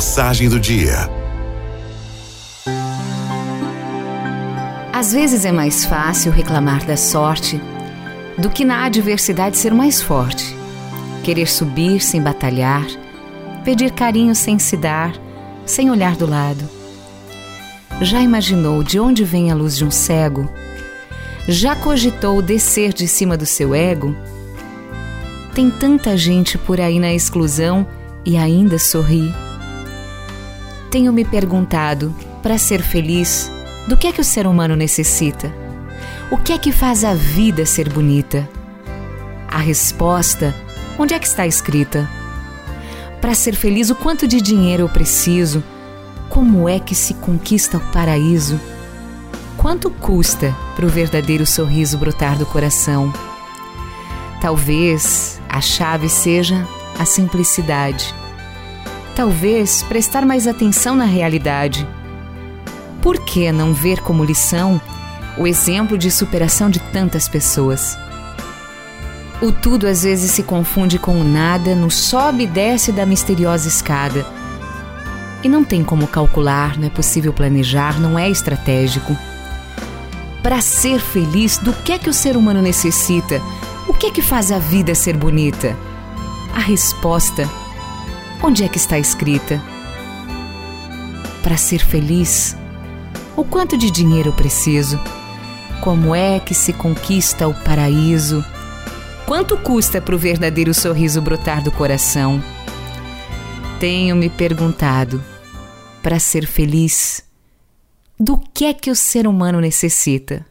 Mensagem do dia. Às vezes é mais fácil reclamar da sorte do que na adversidade ser mais forte. Querer subir sem batalhar, pedir carinho sem se dar, sem olhar do lado. Já imaginou de onde vem a luz de um cego? Já cogitou descer de cima do seu ego? Tem tanta gente por aí na exclusão e ainda sorri. Tenho me perguntado, para ser feliz, do que é que o ser humano necessita? O que é que faz a vida ser bonita? A resposta, onde é que está escrita? Para ser feliz, o quanto de dinheiro eu preciso? Como é que se conquista o paraíso? Quanto custa para o verdadeiro sorriso brotar do coração? Talvez a chave seja a simplicidade. Talvez prestar mais atenção na realidade. Por que não ver como lição o exemplo de superação de tantas pessoas? O tudo às vezes se confunde com o nada no sobe e desce da misteriosa escada. E não tem como calcular, não é possível planejar, não é estratégico. Para ser feliz, do que é que o ser humano necessita? O que é que faz a vida ser bonita? A resposta, onde é que está escrita? Para ser feliz, o quanto de dinheiro preciso? Como é que se conquista o paraíso? Quanto custa para o verdadeiro sorriso brotar do coração? Tenho me perguntado, para ser feliz, do que é que o ser humano necessita?